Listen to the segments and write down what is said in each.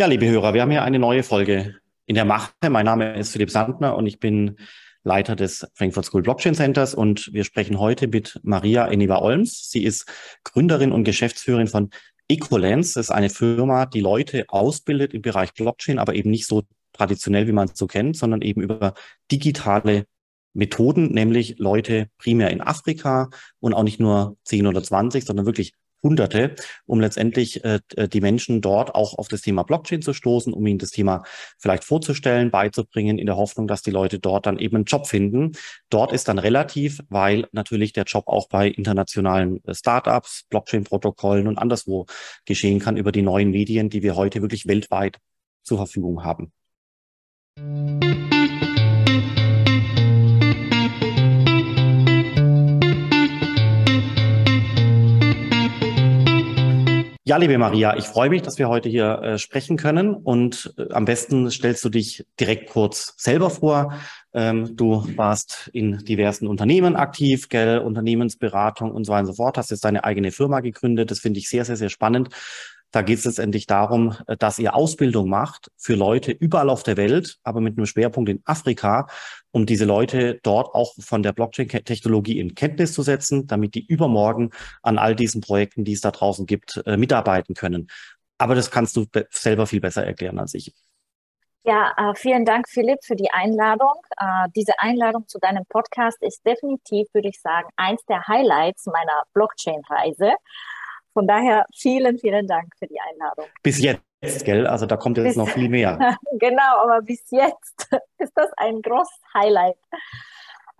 Ja, liebe Hörer, wir haben hier eine neue Folge in der Mache. Mein Name ist Philipp Sandner und ich bin Leiter des Frankfurt School Blockchain Centers und wir sprechen heute mit Maria Eniva-Olms. Sie ist Gründerin und Geschäftsführerin von Ecolens. Das ist eine Firma, die Leute ausbildet im Bereich Blockchain, aber eben nicht so traditionell, wie man es so kennt, sondern eben über digitale Methoden, nämlich Leute primär in Afrika und auch nicht nur 10 oder 20, sondern wirklich Hunderte, um letztendlich äh, die Menschen dort auch auf das Thema Blockchain zu stoßen, um ihnen das Thema vielleicht vorzustellen, beizubringen, in der Hoffnung, dass die Leute dort dann eben einen Job finden. Dort ist dann relativ, weil natürlich der Job auch bei internationalen äh, Startups, Blockchain-Protokollen und anderswo geschehen kann über die neuen Medien, die wir heute wirklich weltweit zur Verfügung haben. Ja, liebe Maria, ich freue mich, dass wir heute hier äh, sprechen können und äh, am besten stellst du dich direkt kurz selber vor. Ähm, du warst in diversen Unternehmen aktiv, gell, Unternehmensberatung und so weiter und so fort, hast jetzt deine eigene Firma gegründet. Das finde ich sehr, sehr, sehr spannend. Da geht es letztendlich darum, äh, dass ihr Ausbildung macht für Leute überall auf der Welt, aber mit einem Schwerpunkt in Afrika, um diese Leute dort auch von der Blockchain-Technologie in Kenntnis zu setzen, damit die übermorgen an all diesen Projekten, die es da draußen gibt, äh, mitarbeiten können. Aber das kannst du selber viel besser erklären als ich. Ja, äh, vielen Dank, Philipp, für die Einladung. Diese Einladung zu deinem Podcast ist definitiv, würde ich sagen, eins der Highlights meiner Blockchain-Reise. Von daher vielen, vielen Dank für die Einladung. Bis jetzt, gell? Also da kommt jetzt bis, noch viel mehr. genau, aber bis jetzt ist das ein großes Highlight.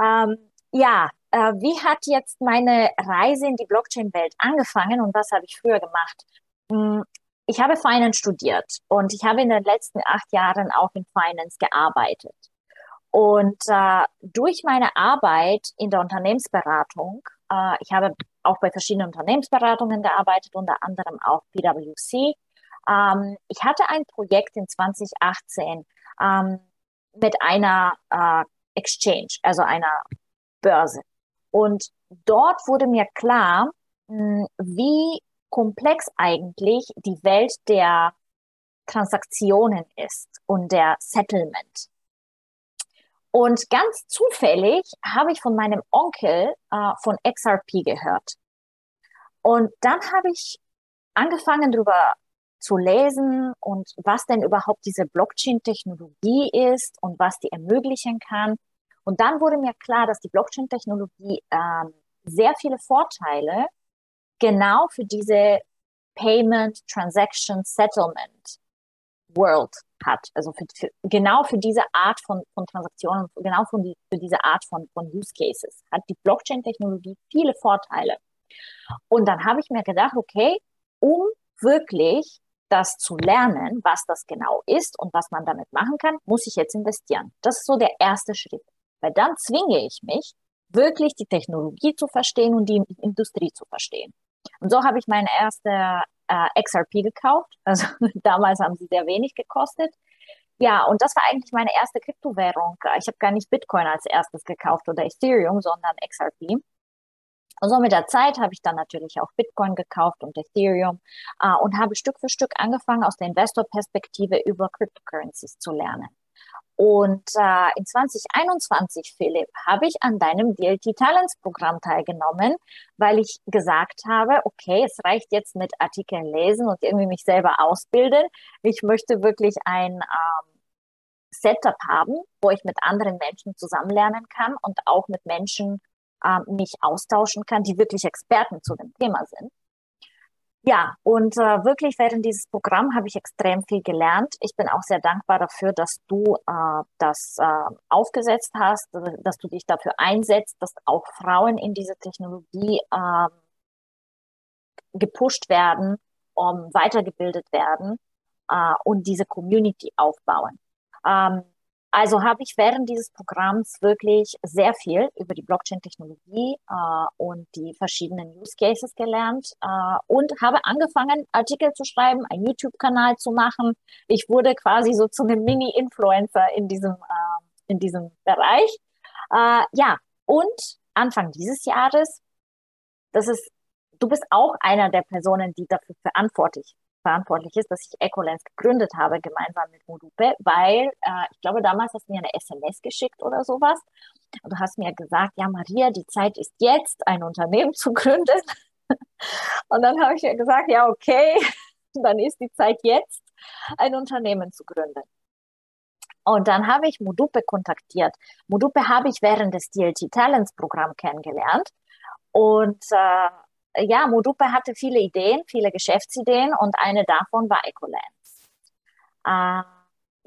Ähm, ja, äh, wie hat jetzt meine Reise in die Blockchain-Welt angefangen und was habe ich früher gemacht? Hm, ich habe Finance studiert und ich habe in den letzten acht Jahren auch in Finance gearbeitet. Und äh, durch meine Arbeit in der Unternehmensberatung, äh, ich habe auch bei verschiedenen Unternehmensberatungen gearbeitet, unter anderem auch PwC. Ähm, ich hatte ein Projekt in 2018 ähm, mit einer äh, Exchange, also einer Börse. Und dort wurde mir klar, mh, hm, wie komplex eigentlich die Welt der Transaktionen ist und der Settlement. Und ganz zufällig habe ich von meinem Onkel äh, von XRP gehört. Und dann habe ich angefangen darüber zu lesen und was denn überhaupt diese Blockchain-Technologie ist und was die ermöglichen kann. Und dann wurde mir klar, dass die Blockchain-Technologie äh, sehr viele Vorteile genau für diese Payment, Transaction, Settlement World hat. Also für, für, genau für diese Art von, von Transaktionen, genau für, die, für diese Art von, von Use Cases hat die Blockchain-Technologie viele Vorteile. Und dann habe ich mir gedacht, okay, um wirklich das zu lernen, was das genau ist und was man damit machen kann, muss ich jetzt investieren. Das ist so der erste Schritt. Weil dann zwinge ich mich, wirklich die Technologie zu verstehen und die Industrie zu verstehen. Und so habe ich meine erste äh, XRP gekauft. Also damals haben sie sehr wenig gekostet. Ja, und das war eigentlich meine erste Kryptowährung. Ich habe gar nicht Bitcoin als erstes gekauft oder Ethereum, sondern XRP. Und so mit der Zeit habe ich dann natürlich auch Bitcoin gekauft und Ethereum äh, und habe Stück für Stück angefangen, aus der Investorperspektive über Cryptocurrencies zu lernen. Und äh, in 2021, Philipp, habe ich an deinem DLT Talents Programm teilgenommen, weil ich gesagt habe, okay, es reicht jetzt mit Artikeln lesen und irgendwie mich selber ausbilden. Ich möchte wirklich ein ähm, Setup haben, wo ich mit anderen Menschen zusammen lernen kann und auch mit Menschen äh, mich austauschen kann, die wirklich Experten zu dem Thema sind. Ja, und äh, wirklich während dieses Programm habe ich extrem viel gelernt. Ich bin auch sehr dankbar dafür, dass du äh, das äh, aufgesetzt hast, dass du dich dafür einsetzt, dass auch Frauen in diese Technologie äh, gepusht werden, um weitergebildet werden äh, und diese Community aufbauen. Ähm, also habe ich während dieses Programms wirklich sehr viel über die Blockchain-Technologie äh, und die verschiedenen Use Cases gelernt äh, und habe angefangen, Artikel zu schreiben, einen YouTube-Kanal zu machen. Ich wurde quasi so zu einem Mini-Influencer in diesem äh, in diesem Bereich. Äh, ja, und Anfang dieses Jahres, das ist, du bist auch einer der Personen, die dafür verantwortlich verantwortlich ist, dass ich Ecolens gegründet habe, gemeinsam mit Modupe, weil äh, ich glaube, damals hast du mir eine SMS geschickt oder sowas. Und du hast mir gesagt, ja, Maria, die Zeit ist jetzt, ein Unternehmen zu gründen. Und dann habe ich ja gesagt, ja, okay, dann ist die Zeit jetzt, ein Unternehmen zu gründen. Und dann habe ich Modupe kontaktiert. Modupe habe ich während des DLT Talents Programm kennengelernt. Und äh, ja, Modupe hatte viele Ideen, viele Geschäftsideen und eine davon war Ecolens. Äh,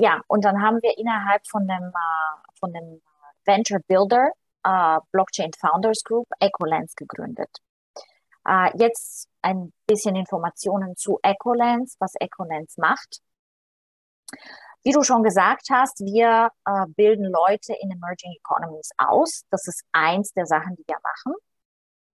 ja, und dann haben wir innerhalb von dem, äh, von dem Venture Builder äh, Blockchain Founders Group Ecolens gegründet. Äh, jetzt ein bisschen Informationen zu Ecolens, was Ecolens macht. Wie du schon gesagt hast, wir äh, bilden Leute in Emerging Economies aus. Das ist eins der Sachen, die wir machen.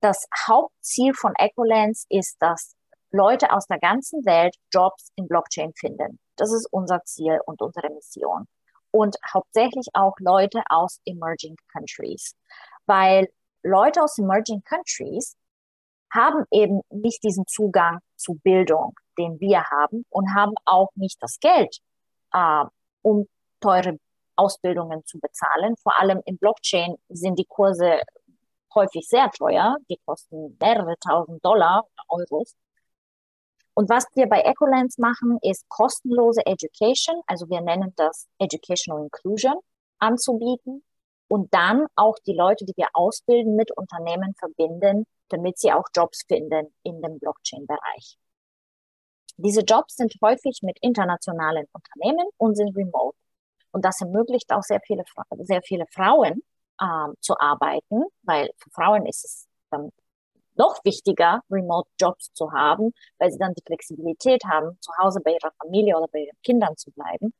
Das Hauptziel von Ecolens ist, dass Leute aus der ganzen Welt Jobs in Blockchain finden. Das ist unser Ziel und unsere Mission. Und hauptsächlich auch Leute aus Emerging Countries. Weil Leute aus Emerging Countries haben eben nicht diesen Zugang zu Bildung, den wir haben und haben auch nicht das Geld, äh, um teure Ausbildungen zu bezahlen. Vor allem im Blockchain sind die Kurse häufig sehr teuer. Die kosten mehrere tausend Dollar oder Euros. Und was wir bei Ecolens machen, ist kostenlose Education, also wir nennen das Educational Inclusion, anzubieten und dann auch die Leute, die wir ausbilden, mit Unternehmen verbinden, damit sie auch Jobs finden in dem Blockchain-Bereich. Diese Jobs sind häufig mit internationalen Unternehmen und sind remote. Und das ermöglicht auch sehr viele, sehr viele Frauen ähm, zu arbeiten, weil für Frauen ist es dann noch wichtiger, Remote-Jobs zu haben, weil sie dann die Flexibilität haben, zu Hause bei ihrer Familie oder bei ihren Kindern zu bleiben.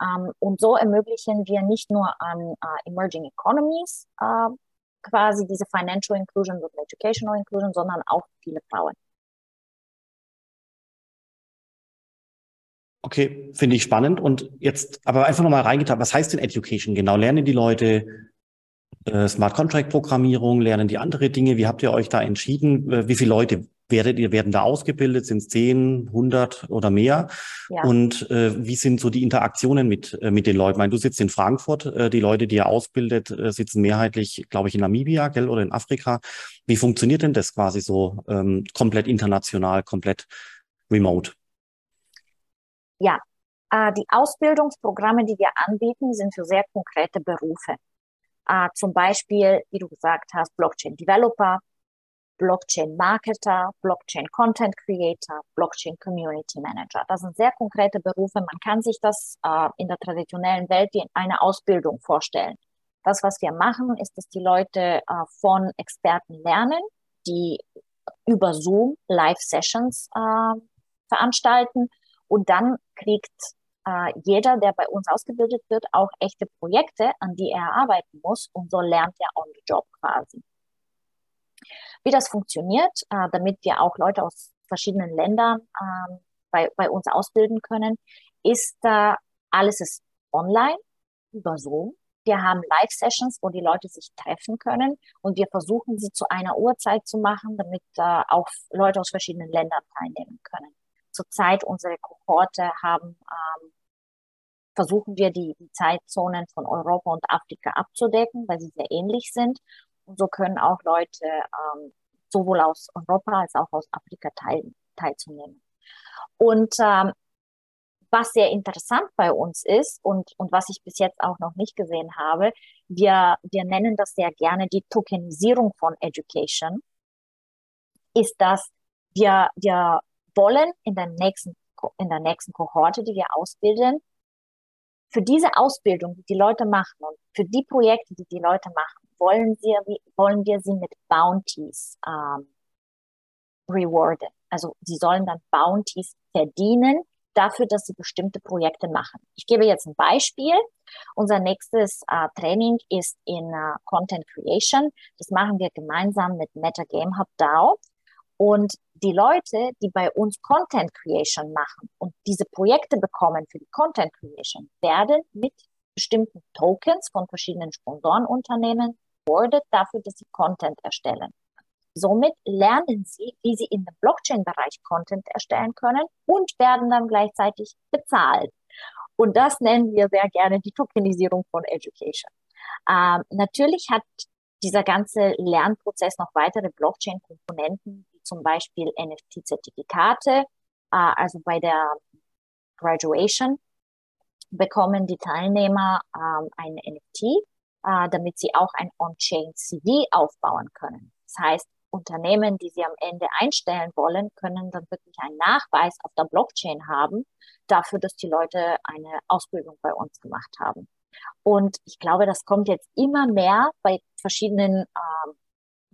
Ähm, und so ermöglichen wir nicht nur an äh, Emerging Economies äh, quasi diese Financial Inclusion und Educational Inclusion, sondern auch viele Frauen. Okay, finde ich spannend. Und jetzt aber einfach nochmal reingetan, was heißt denn Education genau? Lernen die Leute äh, Smart Contract Programmierung, lernen die andere Dinge? Wie habt ihr euch da entschieden? Äh, wie viele Leute werdet ihr, werden da ausgebildet? Sind es 10, 100 oder mehr? Ja. Und äh, wie sind so die Interaktionen mit, äh, mit den Leuten? Ich meine, du sitzt in Frankfurt, äh, die Leute, die ihr ausbildet, äh, sitzen mehrheitlich, glaube ich, in Namibia, gell, oder in Afrika. Wie funktioniert denn das quasi so ähm, komplett international, komplett remote? Ja, äh, die Ausbildungsprogramme, die wir anbieten, sind für sehr konkrete Berufe. Äh, zum Beispiel, wie du gesagt hast, Blockchain Developer, Blockchain Marketer, Blockchain Content Creator, Blockchain Community Manager. Das sind sehr konkrete Berufe. Man kann sich das äh, in der traditionellen Welt wie in einer Ausbildung vorstellen. Das, was wir machen, ist, dass die Leute äh, von Experten lernen, die über Zoom Live-Sessions äh, veranstalten und dann kriegt äh, jeder, der bei uns ausgebildet wird, auch echte Projekte, an die er arbeiten muss und so lernt er on the job quasi. Wie das funktioniert, äh, damit wir auch Leute aus verschiedenen Ländern äh, bei, bei uns ausbilden können, ist äh, alles ist online über Zoom. Wir haben Live-Sessions, wo die Leute sich treffen können und wir versuchen sie zu einer Uhrzeit zu machen, damit äh, auch Leute aus verschiedenen Ländern teilnehmen können. Zurzeit unsere Kohorte haben ähm, versuchen wir die, die Zeitzonen von Europa und Afrika abzudecken, weil sie sehr ähnlich sind. Und so können auch Leute ähm, sowohl aus Europa als auch aus Afrika teil, teilzunehmen. Und ähm, was sehr interessant bei uns ist und, und was ich bis jetzt auch noch nicht gesehen habe, wir, wir nennen das sehr gerne die Tokenisierung von Education, ist, dass wir, wir wollen in der nächsten, in der nächsten Kohorte, die wir ausbilden, für diese Ausbildung, die die Leute machen und für die Projekte, die die Leute machen, wollen wir, wollen wir sie mit Bounties ähm, rewarden. Also sie sollen dann Bounties verdienen dafür, dass sie bestimmte Projekte machen. Ich gebe jetzt ein Beispiel. Unser nächstes äh, Training ist in äh, Content Creation. Das machen wir gemeinsam mit Meta Game Hub DAO. Und die Leute, die bei uns Content Creation machen und diese Projekte bekommen für die Content Creation, werden mit bestimmten Tokens von verschiedenen Sponsorenunternehmen rewarded dafür, dass sie Content erstellen. Somit lernen sie, wie sie in dem Blockchain-Bereich Content erstellen können und werden dann gleichzeitig bezahlt. Und das nennen wir sehr gerne die Tokenisierung von Education. Ähm, natürlich hat dieser ganze Lernprozess noch weitere Blockchain-Komponenten, zum Beispiel NFT-Zertifikate. Äh, also bei der Graduation bekommen die Teilnehmer ähm, ein NFT, äh, damit sie auch ein On-Chain CV aufbauen können. Das heißt, Unternehmen, die sie am Ende einstellen wollen, können dann wirklich einen Nachweis auf der Blockchain haben, dafür, dass die Leute eine Ausbildung bei uns gemacht haben. Und ich glaube, das kommt jetzt immer mehr bei verschiedenen ähm,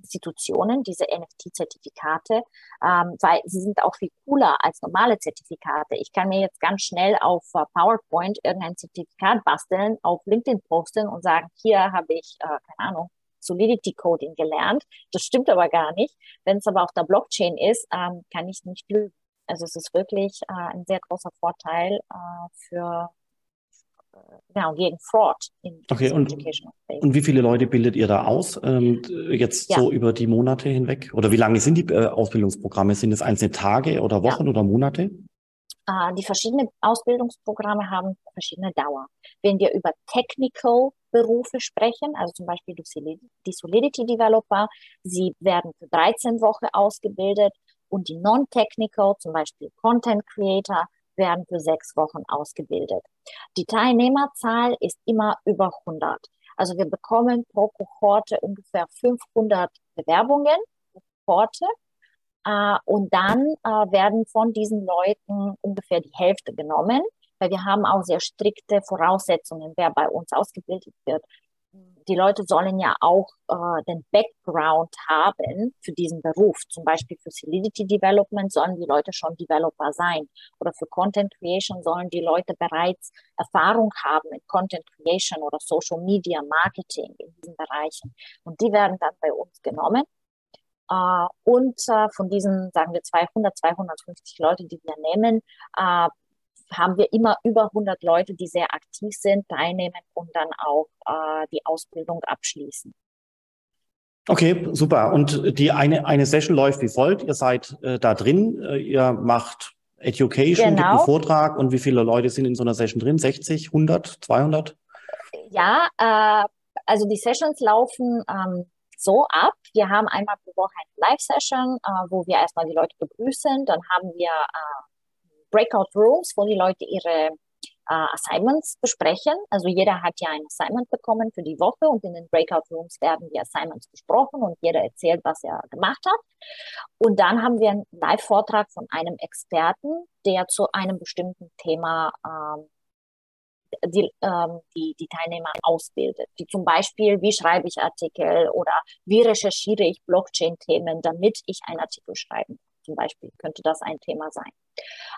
Institutionen, diese NFT-Zertifikate, ähm, weil sie sind auch viel cooler als normale Zertifikate. Ich kann mir jetzt ganz schnell auf uh, PowerPoint irgendein Zertifikat basteln, auf LinkedIn posten und sagen, hier habe ich, äh, keine Ahnung, Solidity Coding gelernt. Das stimmt aber gar nicht. Wenn es aber auf der Blockchain ist, ähm, kann ich nicht lügen. Also es ist wirklich äh, ein sehr großer Vorteil äh, für genau, gegen Fraud in okay, und, und wie viele Leute bildet ihr da aus, ähm, jetzt ja. so über die Monate hinweg? Oder wie lange sind die äh, Ausbildungsprogramme? Sind es einzelne Tage oder Wochen ja. oder Monate? Äh, die verschiedenen Ausbildungsprogramme haben verschiedene Dauer. Wenn wir über Technical Berufe sprechen, also zum Beispiel die Solidity Developer, sie werden für 13 Wochen ausgebildet und die Non-Technical, zum Beispiel Content Creator, werden für sechs Wochen ausgebildet. Die Teilnehmerzahl ist immer über 100. Also wir bekommen pro Kohorte ungefähr 500 Bewerbungen Kohorte. Äh, und dann äh, werden von diesen Leuten ungefähr die Hälfte genommen, weil wir haben auch sehr strikte Voraussetzungen, wer bei uns ausgebildet wird die Leute sollen ja auch äh, den Background haben für diesen Beruf. Zum Beispiel für Solidity Development sollen die Leute schon Developer sein. Oder für Content Creation sollen die Leute bereits Erfahrung haben in Content Creation oder Social Media Marketing in diesen Bereichen. Und die werden dann bei uns genommen. Uh, und uh, von diesen, sagen wir, 200, 250 Leute, die wir nehmen, uh, haben wir immer über 100 Leute, die sehr aktiv sind, teilnehmen und dann auch äh, die Ausbildung abschließen. Okay, super. Und die eine, eine Session läuft wie folgt. Ihr seid äh, da drin, äh, ihr macht Education, genau. gibt einen Vortrag und wie viele Leute sind in so einer Session drin? 60, 100, 200? Ja, äh, also die Sessions laufen ähm, so ab. Wir haben einmal pro Woche eine Live-Session, äh, wo wir erstmal die Leute begrüßen. Dann haben wir äh, Breakout Rooms, wo die Leute ihre äh, Assignments besprechen. Also jeder hat ja ein Assignment bekommen für die Woche und in den Breakout Rooms werden die Assignments besprochen und jeder erzählt, was er gemacht hat. Und dann haben wir einen Live-Vortrag von einem Experten, der zu einem bestimmten Thema ähm, die, ähm, die, die Teilnehmer ausbildet. Wie zum Beispiel, wie schreibe ich Artikel oder wie recherchiere ich Blockchain-Themen, damit ich einen Artikel schreiben kann zum Beispiel könnte das ein Thema sein.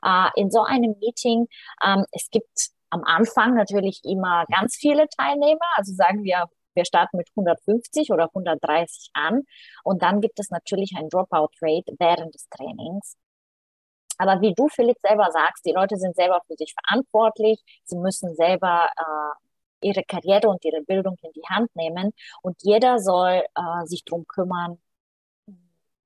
Äh, in so einem Meeting, ähm, es gibt am Anfang natürlich immer ganz viele Teilnehmer, also sagen wir, wir starten mit 150 oder 130 an. Und dann gibt es natürlich ein Dropout-Rate während des Trainings. Aber wie du, Philipp, selber sagst, die Leute sind selber für sich verantwortlich, sie müssen selber äh, ihre Karriere und ihre Bildung in die Hand nehmen. Und jeder soll äh, sich drum kümmern,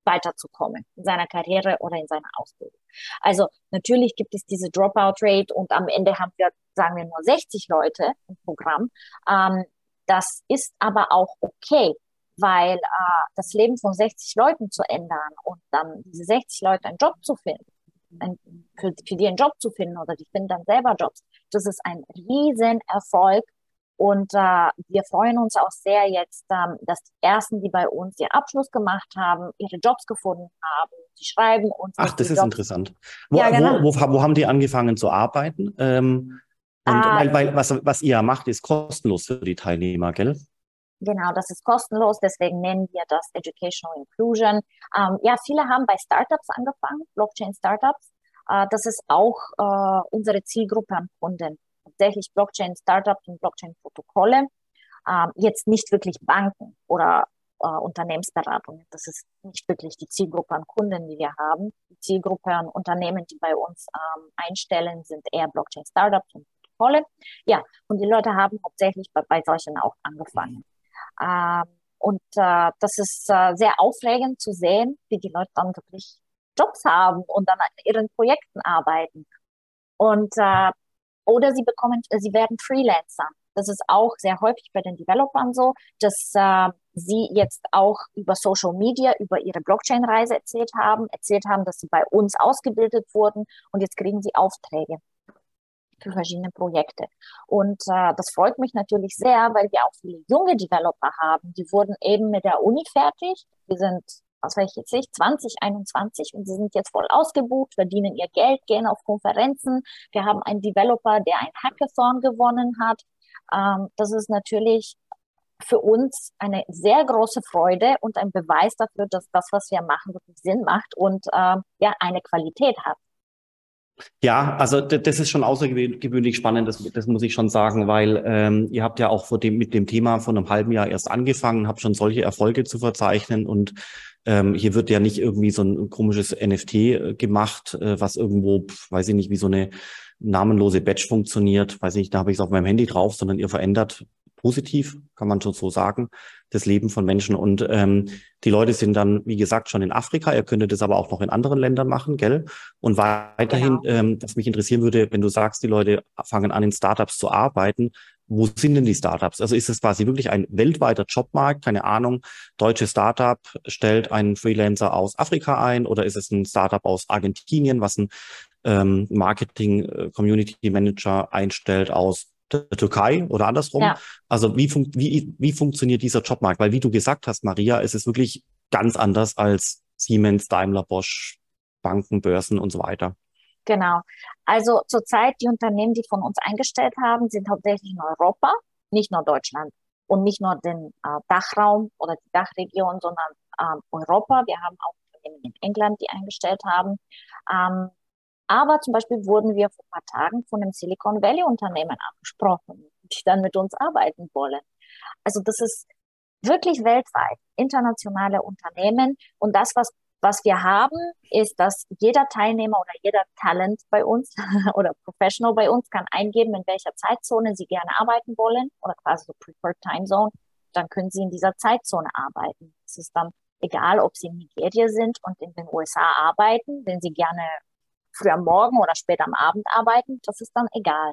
weiterzukommen in seiner Karriere oder in seiner Ausbildung. Also natürlich gibt es diese Dropout-Rate und am Ende haben wir, sagen wir nur 60 Leute im Programm. Ähm, das ist aber auch okay, weil äh, das Leben von 60 Leuten zu ändern und dann diese 60 Leute einen Job zu finden, ein, für, für die einen Job zu finden oder die finden dann selber Jobs, das ist ein riesen Erfolg und äh, wir freuen uns auch sehr jetzt, ähm, dass die ersten, die bei uns ihren Abschluss gemacht haben, ihre Jobs gefunden haben. Sie schreiben uns. Ach, das ist Jobs. interessant. Wo, ja, genau. wo, wo, wo, haben die angefangen zu arbeiten? Ähm, und ah, weil, weil was, was ihr macht, ist kostenlos für die Teilnehmer, gell? Genau, das ist kostenlos, deswegen nennen wir das Educational Inclusion. Ähm, ja, viele haben bei Startups angefangen, Blockchain-Startups. Äh, das ist auch äh, unsere Zielgruppe an Kunden tatsächlich Blockchain-Startups und Blockchain-Protokolle, ähm, jetzt nicht wirklich Banken oder äh, Unternehmensberatungen. Das ist nicht wirklich die Zielgruppe an Kunden, die wir haben. Die Zielgruppe an Unternehmen, die bei uns ähm, einstellen, sind eher Blockchain-Startups und Protokolle. Ja, und die Leute haben hauptsächlich bei, bei solchen auch angefangen. Ähm, Und äh, das ist äh, sehr aufregend zu sehen, wie die Leute dann wirklich Jobs haben und dann an ihren Projekten arbeiten. Und äh, oder sie bekommen, sie werden Freelancer. Das ist auch sehr häufig bei den Developern so, dass äh, sie jetzt auch über Social Media, über ihre Blockchain-Reise erzählt haben, erzählt haben, dass sie bei uns ausgebildet wurden und jetzt kriegen sie Aufträge für verschiedene Projekte. Und äh, das freut mich natürlich sehr, weil wir auch viele junge Developer haben. Die wurden eben mit der Uni fertig. Wir sind, was weiß ich jetzt nicht, 2021 und sie sind jetzt voll ausgebucht, verdienen ihr Geld, gehen auf Konferenzen. Wir haben einen Developer, der ein Hackathon gewonnen hat. Ähm, das ist natürlich für uns eine sehr große Freude und ein Beweis dafür, dass das, was wir machen, wirklich Sinn macht und äh, ja eine Qualität hat. Ja, also das ist schon außergewöhnlich spannend, das, das muss ich schon sagen, weil ähm, ihr habt ja auch vor dem, mit dem Thema von einem halben Jahr erst angefangen, habt schon solche Erfolge zu verzeichnen und ähm, hier wird ja nicht irgendwie so ein komisches NFT äh, gemacht, äh, was irgendwo, weiß ich nicht, wie so eine namenlose Badge funktioniert, weiß ich nicht, da habe ich es auf meinem Handy drauf, sondern ihr verändert positiv, kann man schon so sagen, das Leben von Menschen. Und ähm, die Leute sind dann, wie gesagt, schon in Afrika. Ihr könntet das aber auch noch in anderen Ländern machen, gell? Und weiterhin, genau. ähm, was mich interessieren würde, wenn du sagst, die Leute fangen an, in Startups zu arbeiten, wo sind denn die Startups? Also ist es quasi wirklich ein weltweiter Jobmarkt? Keine Ahnung. Deutsche Startup stellt einen Freelancer aus Afrika ein oder ist es ein Startup aus Argentinien, was ein ähm, Marketing äh, Community Manager einstellt aus der Türkei oder andersrum. Ja. Also wie, fun wie, wie funktioniert dieser Jobmarkt? Weil wie du gesagt hast, Maria, es ist wirklich ganz anders als Siemens, Daimler, Bosch, Banken, Börsen und so weiter. Genau. Also zurzeit die Unternehmen, die von uns eingestellt haben, sind hauptsächlich in Europa, nicht nur Deutschland und nicht nur den äh, Dachraum oder die Dachregion, sondern ähm, Europa. Wir haben auch Unternehmen in England, die eingestellt haben. Ähm, aber zum Beispiel wurden wir vor ein paar Tagen von einem Silicon Valley Unternehmen angesprochen, die dann mit uns arbeiten wollen. Also das ist wirklich weltweit internationale Unternehmen. Und das, was, was wir haben, ist, dass jeder Teilnehmer oder jeder Talent bei uns oder Professional bei uns kann eingeben, in welcher Zeitzone sie gerne arbeiten wollen oder quasi so Preferred Time Zone. Dann können sie in dieser Zeitzone arbeiten. Es ist dann egal, ob sie in Nigeria sind und in den USA arbeiten, wenn sie gerne früh am Morgen oder spät am Abend arbeiten, das ist dann egal.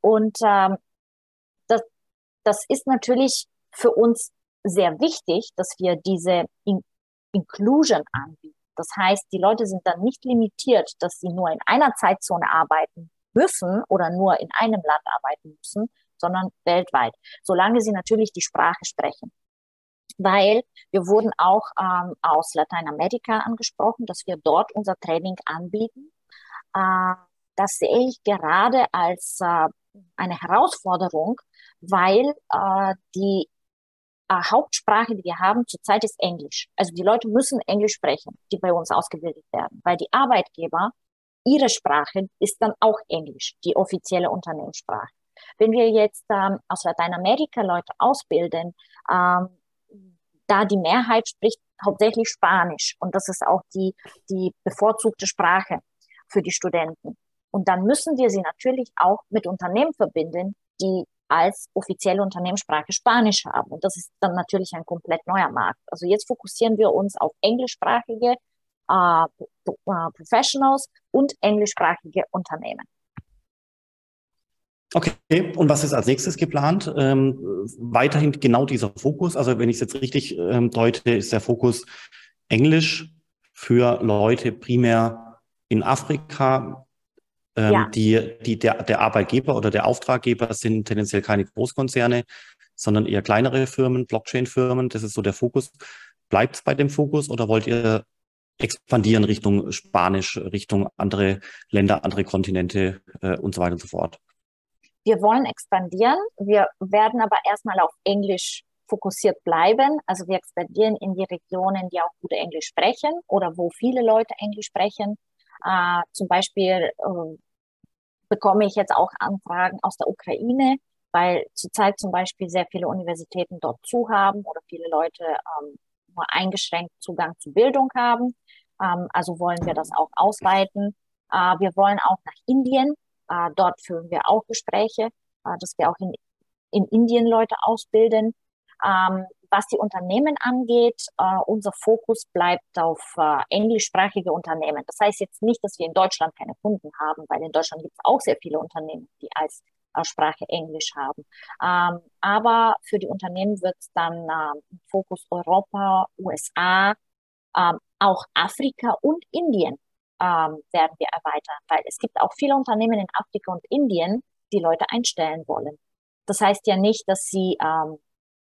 Und ähm, das, das ist natürlich für uns sehr wichtig, dass wir diese In Inclusion anbieten. Das heißt, die Leute sind dann nicht limitiert, dass sie nur in einer Zeitzone arbeiten müssen oder nur in einem Land arbeiten müssen, sondern weltweit, solange sie natürlich die Sprache sprechen. Weil wir wurden auch ähm, aus Lateinamerika angesprochen, dass wir dort unser Training anbieten das sehe ich gerade als äh, eine Herausforderung, weil äh, die äh, Hauptsprache, die wir haben zurzeit, ist Englisch. Also die Leute müssen Englisch sprechen, die bei uns ausgebildet werden, weil die Arbeitgeber, ihre Sprache ist dann auch Englisch, die offizielle Unternehmenssprache. Wenn wir jetzt ähm, aus Lateinamerika Leute ausbilden, ähm, da die Mehrheit spricht hauptsächlich Spanisch und das ist auch die, die bevorzugte Sprache für die Studenten. Und dann müssen wir sie natürlich auch mit Unternehmen verbinden, die als offizielle Unternehmenssprache Spanisch haben. Und das ist dann natürlich ein komplett neuer Markt. Also jetzt fokussieren wir uns auf englischsprachige äh, äh Professionals und englischsprachige Unternehmen. Okay, und was ist als nächstes geplant? Ähm, weiterhin genau dieser Fokus. Also wenn ich es jetzt richtig ähm, deute, ist der Fokus Englisch für Leute primär in Afrika, ähm, ja. die, die der, der Arbeitgeber oder der Auftraggeber sind tendenziell keine Großkonzerne, sondern eher kleinere Firmen, Blockchain-Firmen. Das ist so der Fokus. Bleibt es bei dem Fokus oder wollt ihr expandieren Richtung Spanisch, Richtung andere Länder, andere Kontinente äh, und so weiter und so fort? Wir wollen expandieren. Wir werden aber erstmal auf Englisch fokussiert bleiben. Also wir expandieren in die Regionen, die auch gut Englisch sprechen oder wo viele Leute Englisch sprechen. Äh, zum Beispiel äh, bekomme ich jetzt auch Anfragen aus der Ukraine, weil zurzeit zum Beispiel sehr viele Universitäten dort zu haben oder viele Leute ähm, nur eingeschränkt Zugang zu Bildung haben. Ähm, also wollen wir das auch ausweiten. Äh, wir wollen auch nach Indien. Äh, dort führen wir auch Gespräche, äh, dass wir auch in, in Indien Leute ausbilden. Ähm, was die Unternehmen angeht, uh, unser Fokus bleibt auf uh, englischsprachige Unternehmen. Das heißt jetzt nicht, dass wir in Deutschland keine Kunden haben, weil in Deutschland gibt es auch sehr viele Unternehmen, die als Sprache Englisch haben. Ähm, aber für die Unternehmen wird es dann ähm, Fokus Europa, USA, ähm, auch Afrika und Indien ähm, werden wir erweitern, weil es gibt auch viele Unternehmen in Afrika und Indien, die Leute einstellen wollen. Das heißt ja nicht, dass sie ähm,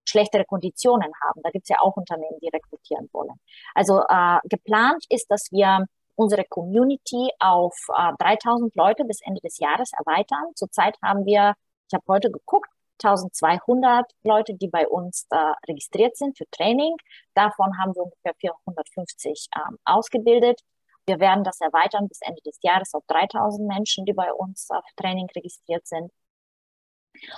schlechtere Konditionen haben. Da gibt es ja auch Unternehmen, die rekrutieren wollen. Also äh, geplant ist, dass wir unsere Community auf äh, 3000 Leute bis Ende des Jahres erweitern. Zurzeit haben wir, ich habe heute geguckt, 1200 Leute, die bei uns äh, registriert sind für Training. Davon haben wir ungefähr 450 ähm, ausgebildet. Wir werden das erweitern bis Ende des Jahres auf 3000 Menschen, die bei uns auf Training registriert sind.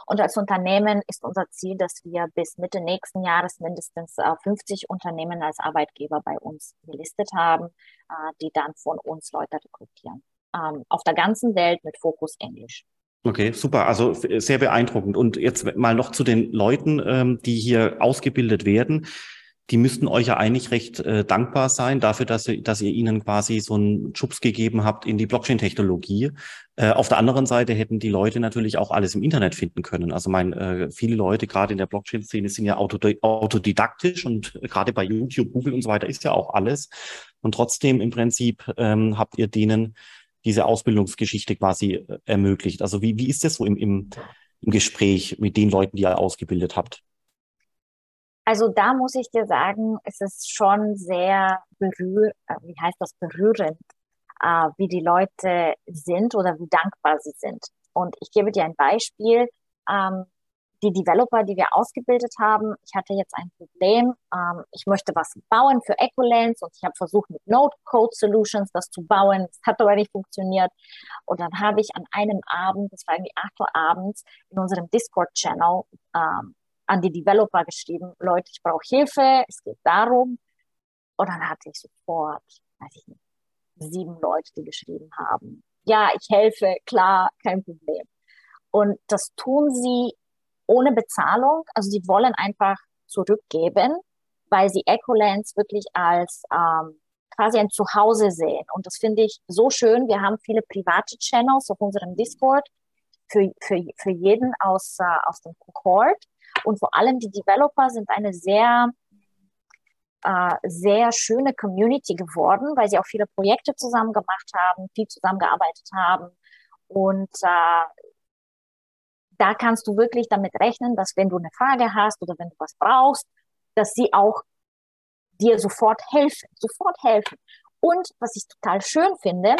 Und als Unternehmen ist unser Ziel, dass wir bis Mitte nächsten Jahres mindestens 50 äh, Unternehmen als Arbeitgeber bei uns gelistet haben, äh, die dann von uns Leute rekrutieren. Ähm, auf der ganzen Welt mit Fokus Englisch. Okay, super. Also sehr beeindruckend. Und jetzt mal noch zu den Leuten, ähm, die hier ausgebildet werden die müssten euch ja eigentlich recht äh, dankbar sein dafür, dass, ihr, dass ihr ihnen quasi so einen Schubs gegeben habt in die Blockchain-Technologie. Äh, auf der anderen Seite hätten die Leute natürlich auch alles im Internet finden können. Also mein, äh, viele Leute gerade in der Blockchain-Szene sind ja autodidaktisch und gerade bei YouTube, Google und so weiter ist ja auch alles. Und trotzdem im Prinzip ähm, habt ihr denen diese Ausbildungsgeschichte quasi äh, ermöglicht. Also wie, wie ist das so im, im, im Gespräch mit den Leuten, die ihr ausgebildet habt? Also da muss ich dir sagen, es ist schon sehr berührend, äh, wie heißt das, berührend, äh, wie die Leute sind oder wie dankbar sie sind. Und ich gebe dir ein Beispiel. Ähm, die Developer, die wir ausgebildet haben, ich hatte jetzt ein Problem. Ähm, ich möchte was bauen für Ecolens und ich habe versucht mit Node Code Solutions das zu bauen. Es hat aber nicht funktioniert. Und dann habe ich an einem Abend, das war irgendwie 8 Uhr abends, in unserem Discord-Channel ähm, an die Developer geschrieben, Leute, ich brauche Hilfe, es geht darum. Und dann hatte ich sofort, weiß ich nicht, sieben Leute, die geschrieben haben, ja, ich helfe, klar, kein Problem. Und das tun sie ohne Bezahlung, also sie wollen einfach zurückgeben, weil sie Ecolens wirklich als ähm, quasi ein Zuhause sehen. Und das finde ich so schön. Wir haben viele private Channels auf unserem Discord für, für, für jeden aus, äh, aus dem Cohort. Und vor allem die Developer sind eine sehr, äh, sehr schöne Community geworden, weil sie auch viele Projekte zusammen gemacht haben, viel zusammengearbeitet haben. Und äh, da kannst du wirklich damit rechnen, dass wenn du eine Frage hast oder wenn du was brauchst, dass sie auch dir sofort helfen, sofort helfen. Und was ich total schön finde,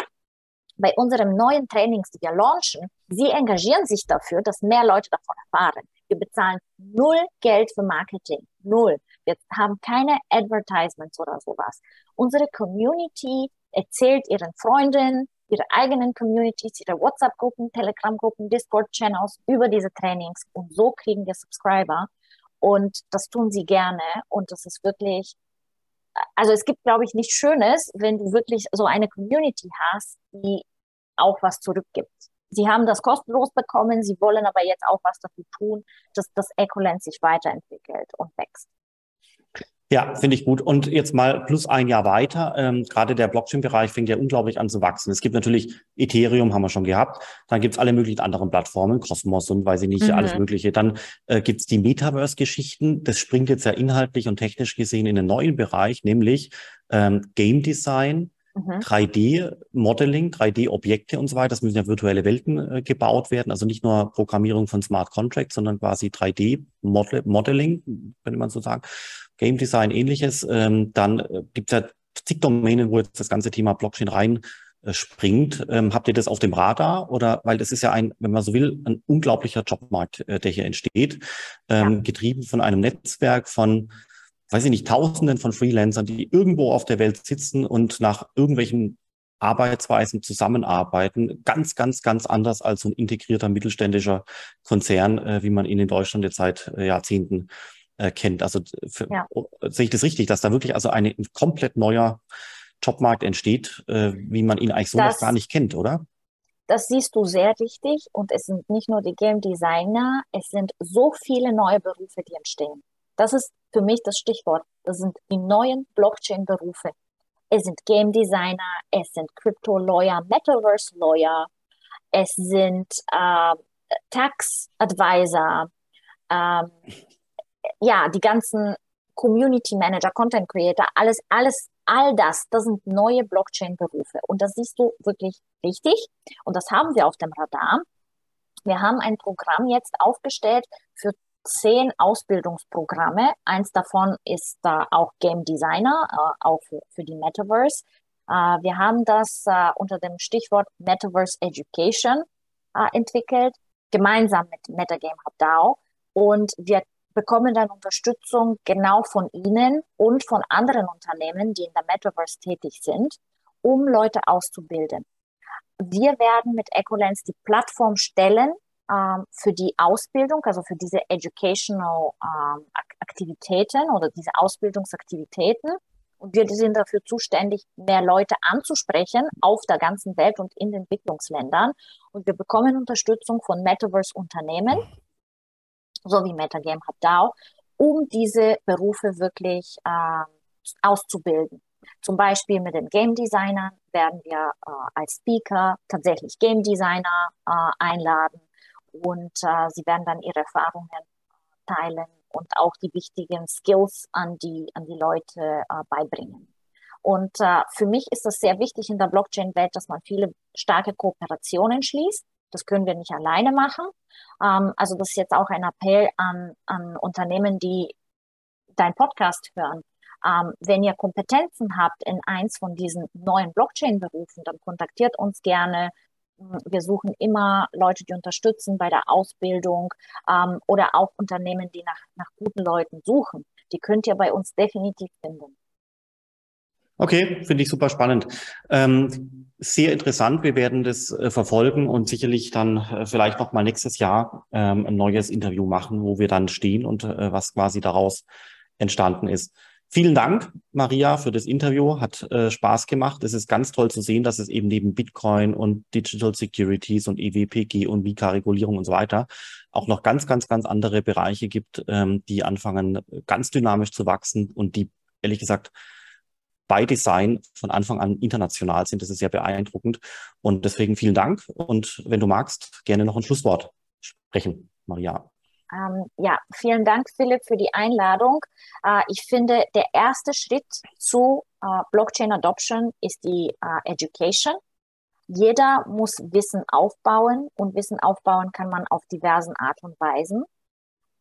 bei unseren neuen Trainings, die wir launchen, sie engagieren sich dafür, dass mehr Leute davon erfahren. Wir bezahlen null Geld für Marketing. Null. Wir haben keine Advertisements oder sowas. Unsere Community erzählt ihren Freunden, ihre eigenen Communities, ihre WhatsApp-Gruppen, Telegram-Gruppen, Discord-Channels über diese Trainings und so kriegen wir Subscriber. Und das tun sie gerne und das ist wirklich, also es gibt, glaube ich, nichts Schönes, wenn du wirklich so eine Community hast, die auch was zurückgibt. Sie haben das kostenlos bekommen, sie wollen aber jetzt auch was dafür tun, dass das Ecolent sich weiterentwickelt und wächst. Ja, finde ich gut. Und jetzt mal plus ein Jahr weiter. Ähm, gerade der Blockchain-Bereich fängt ja unglaublich an zu wachsen. Es gibt natürlich Ethereum, haben wir schon gehabt. Dann gibt's alle möglichen anderen Plattformen, Cosmos und weiß ich nicht, mhm. alles Mögliche. Dann äh, gibt's die Metaverse-Geschichten. Das springt jetzt ja inhaltlich und technisch gesehen in einen neuen Bereich, nämlich ähm, Game Design, 3D-Modeling, mhm. 3D-Objekte und so weiter. Das müssen ja virtuelle Welten äh, gebaut werden. Also nicht nur Programmierung von Smart Contracts, sondern quasi 3D-Modeling, könnte man so sagen. Game Design ähnliches. Ähm, dann äh, gibt es ja zig Domänen, wo jetzt das ganze Thema Blockchain rein äh, springt. Ähm, habt ihr das auf dem Radar? Oder weil das ist ja ein, wenn man so will, ein unglaublicher Jobmarkt, äh, der hier entsteht, ähm, ja. getrieben von einem Netzwerk von weiß ich nicht, Tausenden von Freelancern, die irgendwo auf der Welt sitzen und nach irgendwelchen Arbeitsweisen zusammenarbeiten. Ganz, ganz, ganz anders als so ein integrierter mittelständischer Konzern, äh, wie man ihn in Deutschland jetzt seit äh, Jahrzehnten äh, kennt. Also für, ja. Oh, sehe ich das richtig, dass da wirklich also eine, ein komplett neuer Jobmarkt entsteht, äh, wie man ihn eigentlich so das, noch gar nicht kennt, oder? Das siehst du sehr richtig. Und es sind nicht nur die Game Designer, es sind so viele neue Berufe, die entstehen Das ist für mich das Stichwort. Das sind die neuen Blockchain-Berufe. Es sind Game Designer, es sind Crypto Lawyer, Metaverse Lawyer, es sind äh, Tax Advisor, ähm, ja, die ganzen Community Manager, Content Creator, alles, alles, all das, das sind neue Blockchain-Berufe. Und das siehst du wirklich richtig. Und das haben wir auf dem Radar. Wir haben ein Programm jetzt aufgestellt für zehn Ausbildungsprogramme. Eins davon ist äh, auch Game Designer, äh, auch für, für die Metaverse. Äh, wir haben das äh, unter dem Stichwort Metaverse Education äh, entwickelt, gemeinsam mit Metagame Hub DAO. Und wir bekommen dann Unterstützung genau von Ihnen und von anderen Unternehmen, die in der Metaverse tätig sind, um Leute auszubilden. Wir werden mit Ecolens die Plattform stellen ähm, für die Ausbildung, also für diese Educational ähm, Aktivitäten oder diese Ausbildungsaktivitäten. Und wir sind dafür zuständig, mehr Leute anzusprechen auf der ganzen Welt und in den Entwicklungsländern. Und wir bekommen Unterstützung von Metaverse-Unternehmen, so wie Metagame Hub DAO, um diese Berufe wirklich äh, auszubilden. Zum Beispiel mit den Game Designern werden wir äh, als Speaker tatsächlich Game Designer äh, einladen und äh, sie werden dann ihre Erfahrungen teilen und auch die wichtigen Skills an die, an die Leute äh, beibringen. Und äh, für mich ist es sehr wichtig in der Blockchain-Welt, dass man viele starke Kooperationen schließt. Das können wir nicht alleine machen. Ähm, also das ist jetzt auch ein Appell an, an Unternehmen, die dein Podcast hören. Ähm, wenn ihr Kompetenzen habt in eins von diesen neuen Blockchain-Berufen, dann kontaktiert uns gerne. Wir suchen immer Leute, die unterstützen bei der Ausbildung ähm, oder auch Unternehmen, die nach, nach guten Leuten suchen. Die könnt ihr bei uns definitiv finden. Okay, finde ich super spannend. Ähm, sehr interessant. Wir werden das äh, verfolgen und sicherlich dann äh, vielleicht noch mal nächstes Jahr ähm, ein neues Interview machen, wo wir dann stehen und äh, was quasi daraus entstanden ist. Vielen Dank, Maria, für das Interview. Hat äh, Spaß gemacht. Es ist ganz toll zu sehen, dass es eben neben Bitcoin und Digital Securities und EWPG und Mika-Regulierung und so weiter auch noch ganz, ganz, ganz andere Bereiche gibt, ähm, die anfangen ganz dynamisch zu wachsen und die ehrlich gesagt bei Design von Anfang an international sind. Das ist sehr beeindruckend. Und deswegen vielen Dank. Und wenn du magst, gerne noch ein Schlusswort sprechen, Maria. Ähm, ja, vielen Dank, Philipp, für die Einladung. Äh, ich finde, der erste Schritt zu äh, Blockchain Adoption ist die äh, Education. Jeder muss Wissen aufbauen und Wissen aufbauen kann man auf diversen Art und Weisen.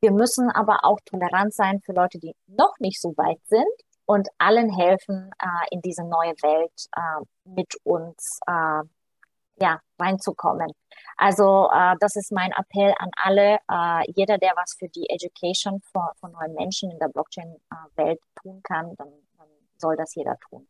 Wir müssen aber auch tolerant sein für Leute, die noch nicht so weit sind und allen helfen, äh, in diese neue Welt äh, mit uns äh, ja, reinzukommen. Also äh, das ist mein Appell an alle, äh, jeder, der was für die Education von, neuen Menschen in der Blockchain-Welt tun kann, dann, dann soll das jeder tun.